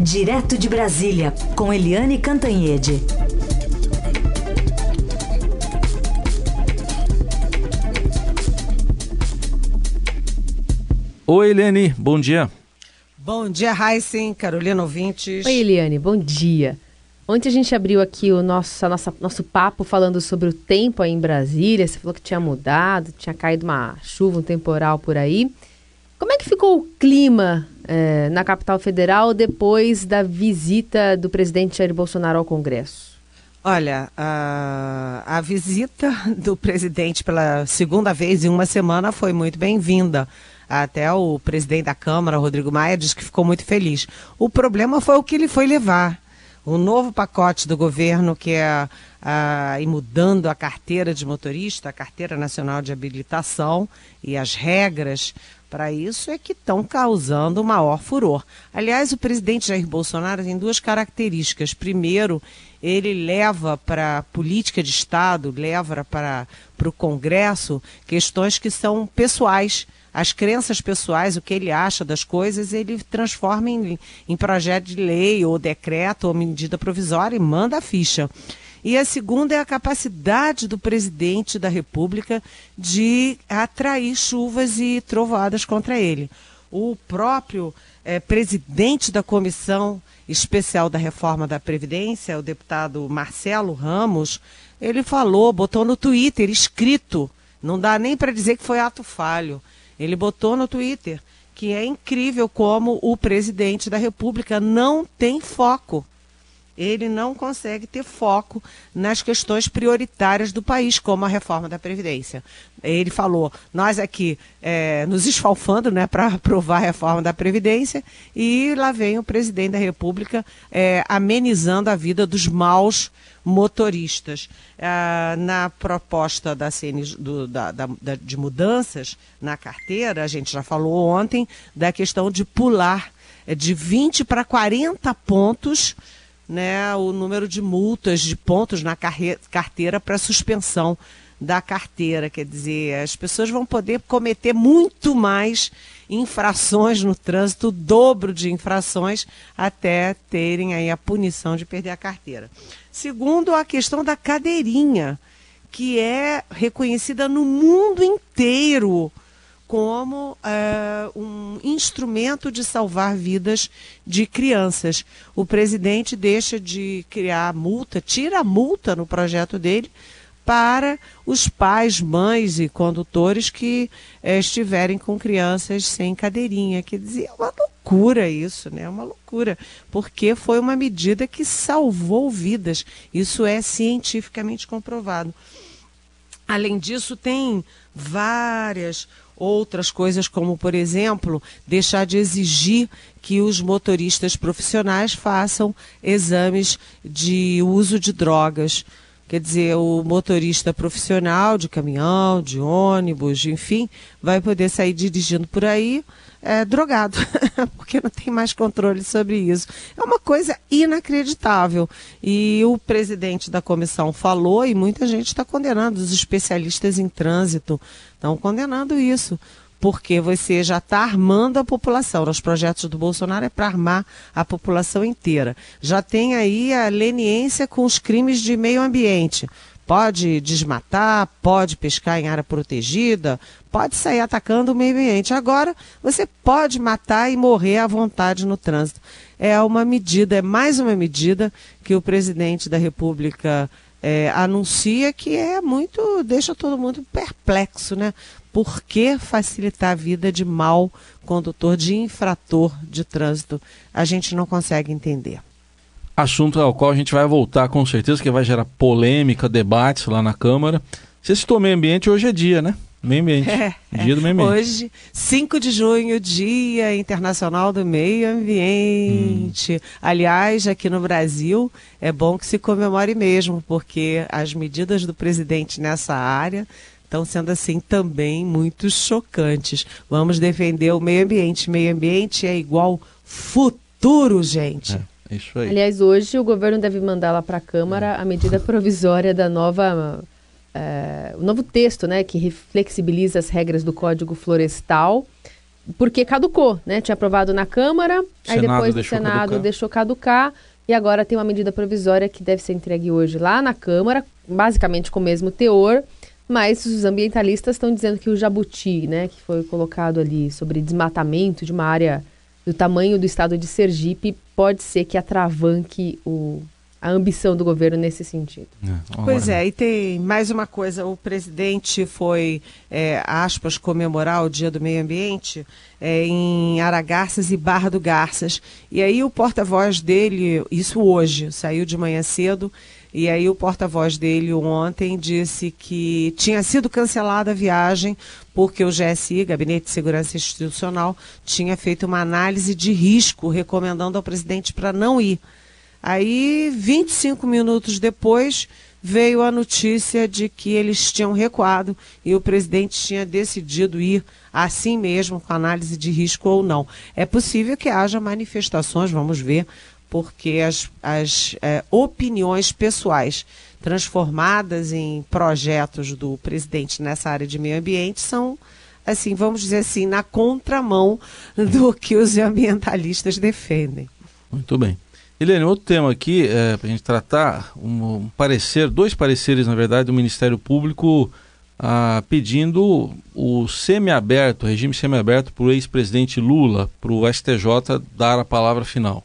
Direto de Brasília, com Eliane Cantanhede. Oi, Eliane, bom dia. Bom dia, Heisen, Carolina Ouvintes. Oi, Eliane, bom dia. Ontem a gente abriu aqui o nosso, nossa, nosso papo falando sobre o tempo aí em Brasília. Você falou que tinha mudado, tinha caído uma chuva, um temporal por aí. Como é que ficou o clima eh, na capital federal depois da visita do presidente Jair Bolsonaro ao Congresso? Olha, a, a visita do presidente pela segunda vez em uma semana foi muito bem-vinda. Até o presidente da Câmara, Rodrigo Maia, disse que ficou muito feliz. O problema foi o que ele foi levar. O novo pacote do governo, que é a, mudando a carteira de motorista, a carteira nacional de habilitação e as regras para isso é que estão causando maior furor. Aliás, o presidente Jair Bolsonaro tem duas características. Primeiro, ele leva para a política de Estado, leva para, o Congresso questões que são pessoais as crenças pessoais, o que ele acha das coisas, ele transforma em, em projeto de lei, ou decreto, ou medida provisória e manda a ficha. E a segunda é a capacidade do presidente da República de atrair chuvas e trovoadas contra ele. O próprio é, presidente da Comissão Especial da Reforma da Previdência, o deputado Marcelo Ramos, ele falou, botou no Twitter, escrito, não dá nem para dizer que foi ato falho ele botou no Twitter que é incrível como o presidente da República não tem foco. Ele não consegue ter foco nas questões prioritárias do país, como a reforma da Previdência. Ele falou, nós aqui é, nos esfalfando né, para aprovar a reforma da Previdência, e lá vem o presidente da República é, amenizando a vida dos maus motoristas. Ah, na proposta da CN, do, da, da, de mudanças na carteira, a gente já falou ontem da questão de pular é, de 20 para 40 pontos né, o número de multas, de pontos na carteira para suspensão da carteira. Quer dizer, as pessoas vão poder cometer muito mais infrações no trânsito, o dobro de infrações, até terem aí a punição de perder a carteira. Segundo, a questão da cadeirinha, que é reconhecida no mundo inteiro como é, um instrumento de salvar vidas de crianças. O presidente deixa de criar multa, tira a multa no projeto dele para os pais, mães e condutores que é, estiverem com crianças sem cadeirinha. Quer dizer, é uma loucura isso, né? É uma loucura, porque foi uma medida que salvou vidas. Isso é cientificamente comprovado. Além disso, tem várias outras coisas, como, por exemplo, deixar de exigir que os motoristas profissionais façam exames de uso de drogas. Quer dizer, o motorista profissional de caminhão, de ônibus, enfim, vai poder sair dirigindo por aí é, drogado, porque não tem mais controle sobre isso. É uma coisa inacreditável. E o presidente da comissão falou, e muita gente está condenando, os especialistas em trânsito estão condenando isso porque você já está armando a população. Os projetos do Bolsonaro é para armar a população inteira. Já tem aí a leniência com os crimes de meio ambiente. Pode desmatar, pode pescar em área protegida, pode sair atacando o meio ambiente. Agora, você pode matar e morrer à vontade no trânsito. É uma medida, é mais uma medida que o presidente da República é, anuncia que é muito, deixa todo mundo perplexo, né? Por que facilitar a vida de mau condutor, de infrator de trânsito? A gente não consegue entender. Assunto ao qual a gente vai voltar com certeza, que vai gerar polêmica, debates lá na Câmara. Você citou meio ambiente, hoje é dia, né? Meio ambiente. É, dia do meio ambiente. Hoje, 5 de junho, Dia Internacional do Meio Ambiente. Hum. Aliás, aqui no Brasil, é bom que se comemore mesmo, porque as medidas do presidente nessa área estão sendo assim também muito chocantes. Vamos defender o meio ambiente. Meio ambiente é igual futuro, gente. É, isso aí. Aliás, hoje o governo deve mandar lá para a Câmara a medida provisória da nova. É, o novo texto, né, que flexibiliza as regras do Código Florestal porque caducou, né? Tinha aprovado na Câmara, aí depois o Senado caducar. deixou caducar e agora tem uma medida provisória que deve ser entregue hoje lá na Câmara, basicamente com o mesmo teor, mas os ambientalistas estão dizendo que o jabuti, né, que foi colocado ali sobre desmatamento de uma área do tamanho do estado de Sergipe, pode ser que atravanque o, a ambição do governo nesse sentido. É, pois é, e tem mais uma coisa: o presidente foi, é, aspas, comemorar o Dia do Meio Ambiente é, em Aragarças e Barra do Garças. E aí o porta-voz dele, isso hoje, saiu de manhã cedo. E aí o porta-voz dele ontem disse que tinha sido cancelada a viagem porque o GSI, Gabinete de Segurança Institucional, tinha feito uma análise de risco recomendando ao presidente para não ir. Aí, 25 minutos depois, veio a notícia de que eles tinham recuado e o presidente tinha decidido ir assim mesmo, com análise de risco ou não. É possível que haja manifestações, vamos ver, porque as, as é, opiniões pessoais transformadas em projetos do presidente nessa área de meio ambiente são, assim, vamos dizer assim, na contramão do que os ambientalistas defendem. Muito bem. Helene, outro tema aqui é, para a gente tratar, um, parecer, dois pareceres, na verdade, do Ministério Público ah, pedindo o semiaberto, o regime semiaberto para o ex-presidente Lula, para o STJ dar a palavra final.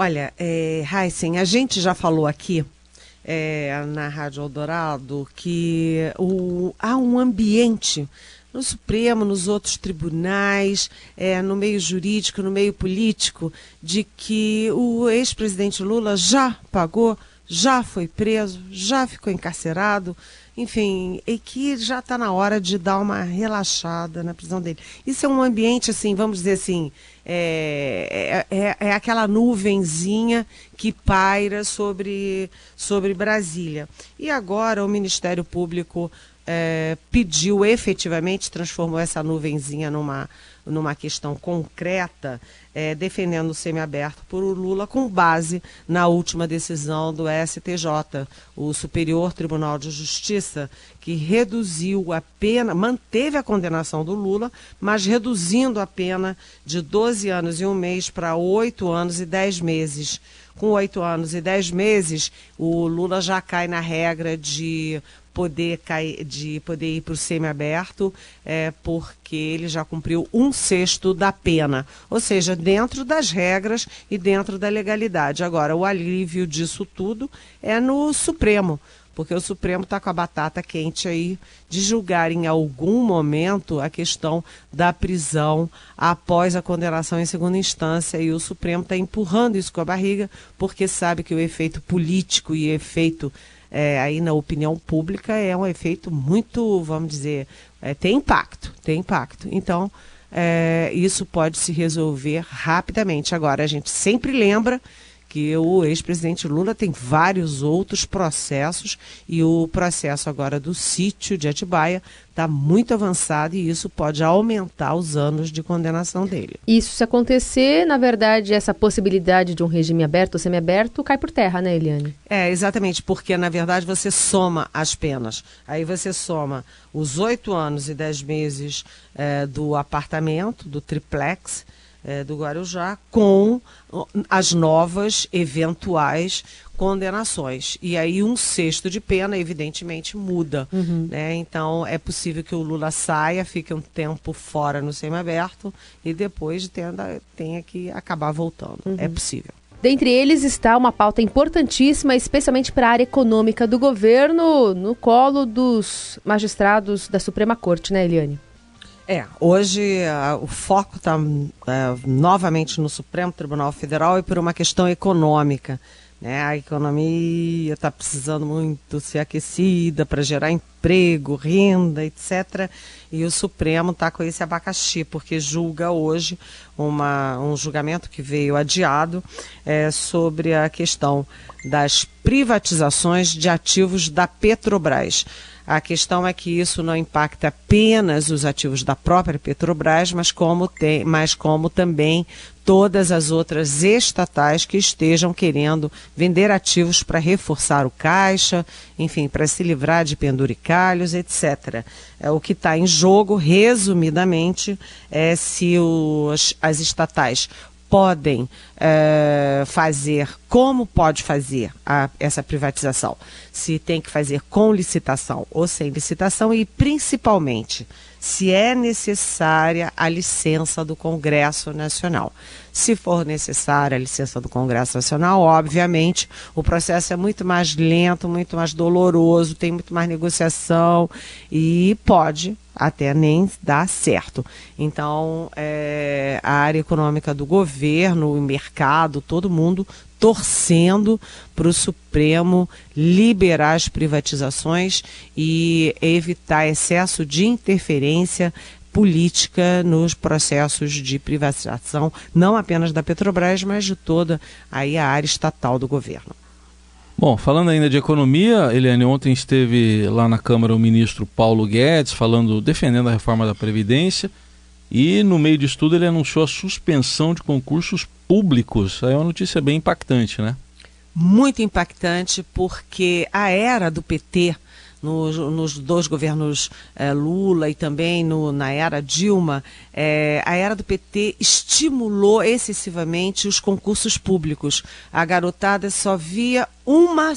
Olha, é, Heisen, a gente já falou aqui é, na Rádio Eldorado que o, há um ambiente no Supremo, nos outros tribunais, é, no meio jurídico, no meio político, de que o ex-presidente Lula já pagou, já foi preso, já ficou encarcerado, enfim, e que já está na hora de dar uma relaxada na prisão dele. Isso é um ambiente, assim, vamos dizer assim, é, é, é, é aquela nuvenzinha que paira sobre, sobre Brasília. E agora o Ministério Público é, pediu efetivamente, transformou essa nuvenzinha numa, numa questão concreta, é, defendendo o semiaberto por Lula com base na última decisão do STJ, o Superior Tribunal de Justiça, que reduziu a pena, manteve a condenação do Lula, mas reduzindo a pena de 12 anos e um mês para 8 anos e 10 meses. Com oito anos e dez meses, o Lula já cai na regra de poder cair, de poder ir para o semiaberto, é, porque ele já cumpriu um sexto da pena, ou seja, dentro das regras e dentro da legalidade. Agora, o alívio disso tudo é no Supremo porque o Supremo está com a batata quente aí de julgar em algum momento a questão da prisão após a condenação em segunda instância e o Supremo está empurrando isso com a barriga porque sabe que o efeito político e efeito é, aí na opinião pública é um efeito muito, vamos dizer, é, tem impacto, tem impacto. Então, é, isso pode se resolver rapidamente. Agora, a gente sempre lembra que o ex-presidente Lula tem vários outros processos e o processo agora do sítio de Atibaia está muito avançado e isso pode aumentar os anos de condenação dele. Isso se acontecer, na verdade, essa possibilidade de um regime aberto ou semiaberto cai por terra, né, Eliane? É, exatamente, porque na verdade você soma as penas. Aí você soma os oito anos e dez meses é, do apartamento, do triplex, é, do Guarujá com as novas eventuais condenações. E aí um sexto de pena, evidentemente, muda. Uhum. Né? Então é possível que o Lula saia, fique um tempo fora no semiaberto e depois tenda, tenha que acabar voltando. Uhum. É possível. Dentre eles está uma pauta importantíssima, especialmente para a área econômica do governo, no colo dos magistrados da Suprema Corte, né, Eliane? É, hoje o foco está é, novamente no Supremo Tribunal Federal e por uma questão econômica. Né? A economia está precisando muito ser aquecida para gerar emprego, renda, etc. E o Supremo está com esse abacaxi, porque julga hoje uma, um julgamento que veio adiado é, sobre a questão das privatizações de ativos da Petrobras. A questão é que isso não impacta apenas os ativos da própria Petrobras, mas como, tem, mas como também todas as outras estatais que estejam querendo vender ativos para reforçar o caixa, enfim, para se livrar de penduricalhos, etc. É, o que está em jogo, resumidamente, é se os, as estatais podem é, fazer, como pode fazer a, essa privatização, se tem que fazer com licitação ou sem licitação e principalmente se é necessária a licença do Congresso Nacional. Se for necessária a licença do Congresso Nacional, obviamente o processo é muito mais lento, muito mais doloroso, tem muito mais negociação e pode até nem dar certo. Então, é, a área econômica do governo, o mercado, todo mundo torcendo para o Supremo liberar as privatizações e evitar excesso de interferência política nos processos de privatização, não apenas da Petrobras, mas de toda aí a área estatal do governo. Bom, falando ainda de economia, Eliane, ontem esteve lá na Câmara o ministro Paulo Guedes falando, defendendo a reforma da Previdência e no meio disso tudo ele anunciou a suspensão de concursos públicos. Aí é uma notícia bem impactante, né? Muito impactante porque a era do PT nos, nos dois governos é, Lula e também no, na era Dilma, é, a era do PT estimulou excessivamente os concursos públicos. A garotada só via uma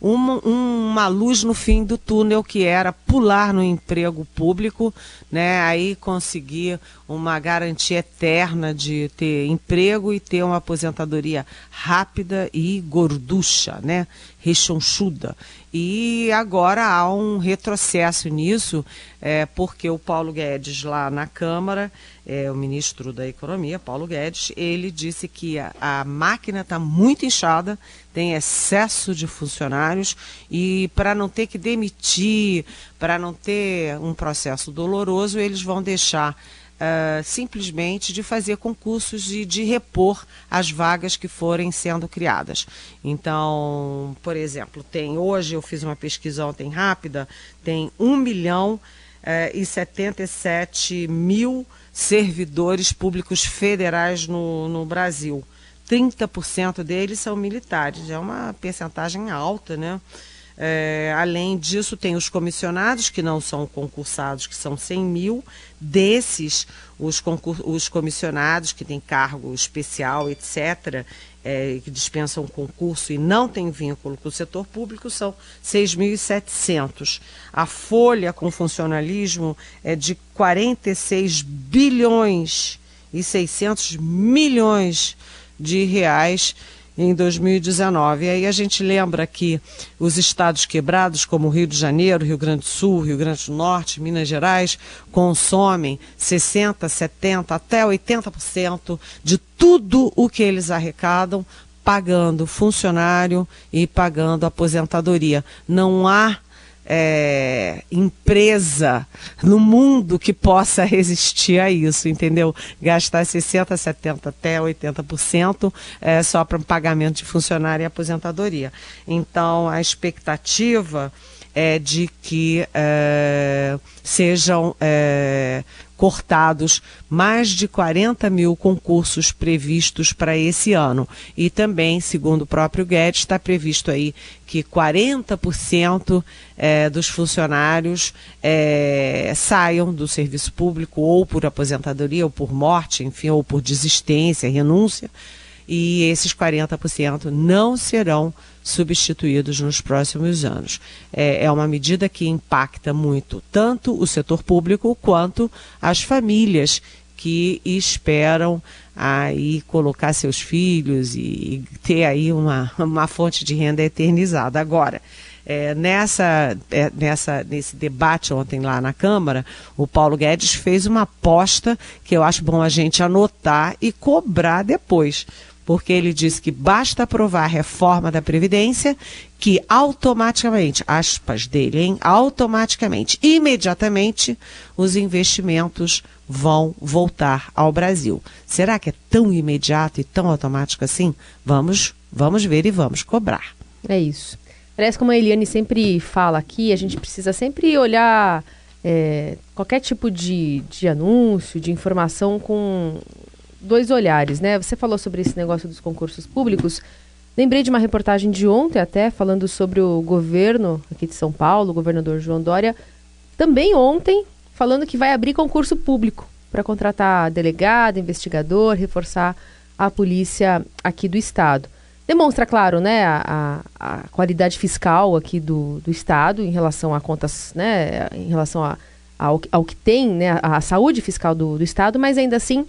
uma, uma luz no fim do túnel que era pular no emprego público, né? Aí conseguir uma garantia eterna de ter emprego e ter uma aposentadoria rápida e gorducha, né? Rechonchuda. E agora há um retrocesso nisso, é, porque o Paulo Guedes, lá na Câmara, é, o ministro da Economia, Paulo Guedes, ele disse que a, a máquina está muito inchada, tem excesso de funcionários e para não ter que demitir, para não ter um processo doloroso, eles vão deixar uh, simplesmente de fazer concursos e de repor as vagas que forem sendo criadas. Então, por exemplo, tem hoje, eu fiz uma pesquisa ontem rápida, tem 1 milhão uh, e 77 mil servidores públicos federais no, no Brasil. 30% deles são militares, é uma percentagem alta, né? É, além disso, tem os comissionados, que não são concursados, que são 100 mil. Desses, os, os comissionados, que têm cargo especial, etc., é, que dispensam concurso e não têm vínculo com o setor público, são 6.700. A folha com funcionalismo é de 46 bilhões e 600 milhões de reais em 2019. E aí a gente lembra que os estados quebrados, como Rio de Janeiro, Rio Grande do Sul, Rio Grande do Norte, Minas Gerais, consomem 60, 70, até 80% de tudo o que eles arrecadam pagando funcionário e pagando aposentadoria. Não há é, empresa no mundo que possa resistir a isso, entendeu? Gastar 60%, 70%, até 80% é, só para pagamento de funcionário e aposentadoria. Então, a expectativa é de que é, sejam é, cortados mais de 40 mil concursos previstos para esse ano. E também, segundo o próprio Guedes, está previsto aí que 40% é, dos funcionários é, saiam do serviço público ou por aposentadoria, ou por morte, enfim, ou por desistência, renúncia e esses 40% não serão substituídos nos próximos anos. É, é, uma medida que impacta muito tanto o setor público quanto as famílias que esperam aí colocar seus filhos e ter aí uma, uma fonte de renda eternizada. Agora, é, nessa, é, nessa, nesse debate ontem lá na Câmara, o Paulo Guedes fez uma aposta que eu acho bom a gente anotar e cobrar depois porque ele diz que basta aprovar a reforma da Previdência que automaticamente, aspas dele, hein, automaticamente, imediatamente, os investimentos vão voltar ao Brasil. Será que é tão imediato e tão automático assim? Vamos, vamos ver e vamos cobrar. É isso. Parece como a Eliane sempre fala aqui, a gente precisa sempre olhar é, qualquer tipo de, de anúncio, de informação com dois olhares, né? Você falou sobre esse negócio dos concursos públicos. Lembrei de uma reportagem de ontem até, falando sobre o governo aqui de São Paulo, o governador João Dória, também ontem, falando que vai abrir concurso público para contratar delegado, investigador, reforçar a polícia aqui do estado. Demonstra, claro, né, a, a qualidade fiscal aqui do, do Estado em relação a contas, né, em relação a, ao, ao que tem, né, a, a saúde fiscal do, do Estado, mas ainda assim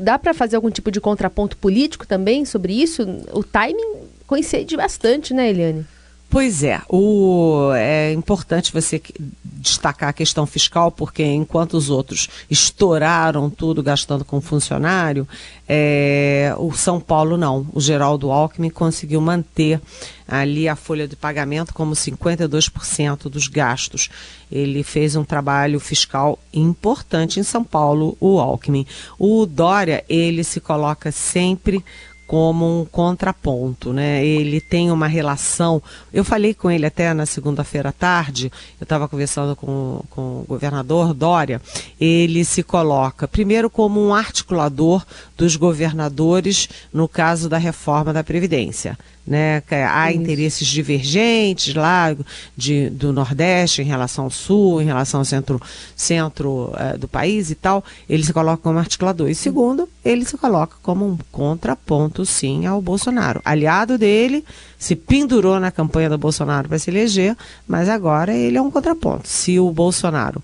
dá para fazer algum tipo de contraponto político também sobre isso? O timing coincide bastante, né, Eliane? Pois é, o, é importante você destacar a questão fiscal, porque enquanto os outros estouraram tudo gastando com funcionário, é, o São Paulo não. O Geraldo Alckmin conseguiu manter ali a folha de pagamento como 52% dos gastos. Ele fez um trabalho fiscal importante em São Paulo, o Alckmin. O Dória, ele se coloca sempre como um contraponto, né? Ele tem uma relação. Eu falei com ele até na segunda-feira à tarde. Eu estava conversando com, com o governador Dória. Ele se coloca primeiro como um articulador dos governadores no caso da reforma da previdência né? Há Isso. interesses divergentes lá de, do Nordeste em relação ao Sul, em relação ao centro, centro uh, do país e tal. Ele se coloca como articulador. E segundo, ele se coloca como um contraponto, sim, ao Bolsonaro. Aliado dele, se pendurou na campanha do Bolsonaro para se eleger, mas agora ele é um contraponto. Se o Bolsonaro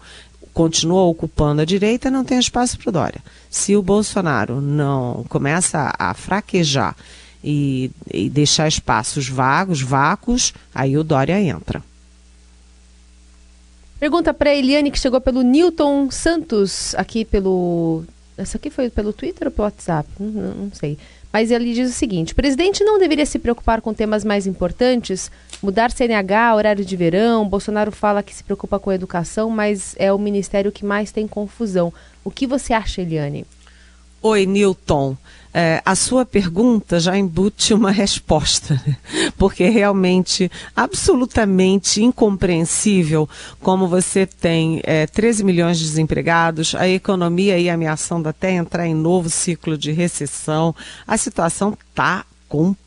continua ocupando a direita, não tem espaço para o Dória. Se o Bolsonaro não começa a fraquejar e, e deixar espaços vagos, vácuos, aí o Dória entra. Pergunta para Eliane que chegou pelo Newton Santos aqui pelo. Essa aqui foi pelo Twitter ou pelo WhatsApp? Não, não, sei. Mas ele diz o seguinte: o presidente não deveria se preocupar com temas mais importantes? Mudar CNH, horário de verão. Bolsonaro fala que se preocupa com a educação, mas é o ministério que mais tem confusão. O que você acha, Eliane? Oi, Newton. É, a sua pergunta já embute uma resposta, porque é realmente absolutamente incompreensível como você tem é, 13 milhões de desempregados, a economia aí ameaçando até entrar em novo ciclo de recessão. A situação está complicada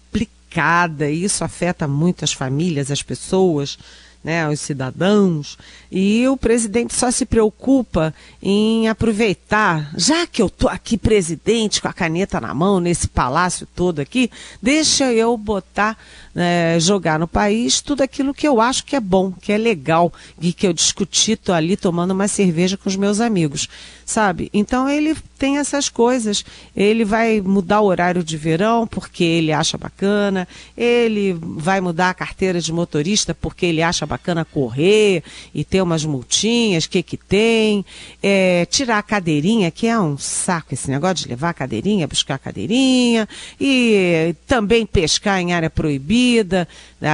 e isso afeta muito as famílias, as pessoas né, aos cidadãos, e o presidente só se preocupa em aproveitar, já que eu estou aqui presidente com a caneta na mão, nesse palácio todo aqui, deixa eu botar é, jogar no país tudo aquilo que eu acho que é bom, que é legal, e que eu discuti, tô ali tomando uma cerveja com os meus amigos, sabe? Então ele tem essas coisas. Ele vai mudar o horário de verão porque ele acha bacana, ele vai mudar a carteira de motorista porque ele acha bacana correr e ter umas multinhas, que que tem, é, tirar a cadeirinha, que é um saco esse negócio de levar a cadeirinha, buscar a cadeirinha, e também pescar em área proibida comida,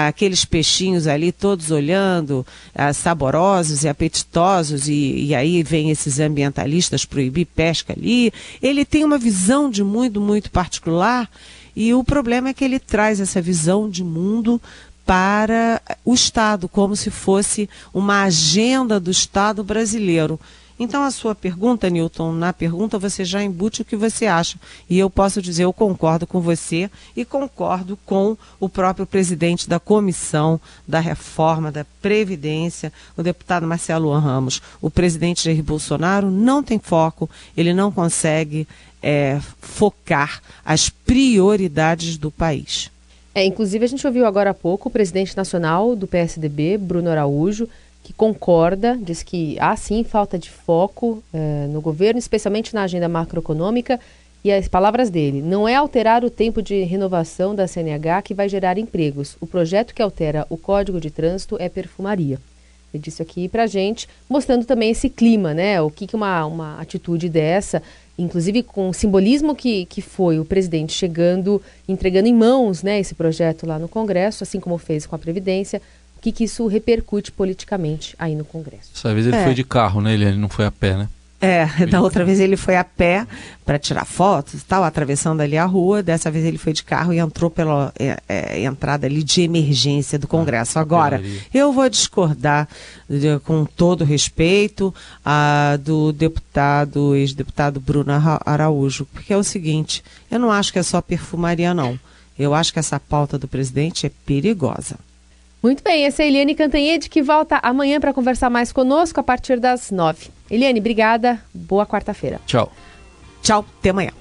aqueles peixinhos ali todos olhando, ah, saborosos e apetitosos, e, e aí vem esses ambientalistas proibir pesca ali. Ele tem uma visão de mundo muito particular e o problema é que ele traz essa visão de mundo para o Estado, como se fosse uma agenda do Estado brasileiro. Então, a sua pergunta, Newton, na pergunta você já embute o que você acha. E eu posso dizer, eu concordo com você e concordo com o próprio presidente da Comissão da Reforma da Previdência, o deputado Marcelo Ramos. O presidente Jair Bolsonaro não tem foco, ele não consegue é, focar as prioridades do país. É, inclusive, a gente ouviu agora há pouco o presidente nacional do PSDB, Bruno Araújo, que concorda, diz que há sim falta de foco eh, no governo, especialmente na agenda macroeconômica. E as palavras dele: não é alterar o tempo de renovação da CNH que vai gerar empregos. O projeto que altera o Código de Trânsito é perfumaria. Ele disse aqui para gente, mostrando também esse clima, né? O que, que uma, uma atitude dessa, inclusive com o simbolismo que, que foi o presidente chegando, entregando em mãos né, esse projeto lá no Congresso, assim como fez com a Previdência, que, que isso repercute politicamente aí no Congresso. Dessa vez ele é. foi de carro, né? Ele não foi a pé, né? É, da outra vez ele foi a pé para tirar fotos e tal, atravessando ali a rua. Dessa vez ele foi de carro e entrou pela é, é, entrada ali de emergência do Congresso. Agora, eu vou discordar de, com todo respeito a, do deputado, ex-deputado Bruno Araújo, porque é o seguinte, eu não acho que é só perfumaria, não. Eu acho que essa pauta do presidente é perigosa. Muito bem, essa é a Eliane Cantanhede que volta amanhã para conversar mais conosco a partir das nove. Eliane, obrigada. Boa quarta-feira. Tchau. Tchau, até amanhã.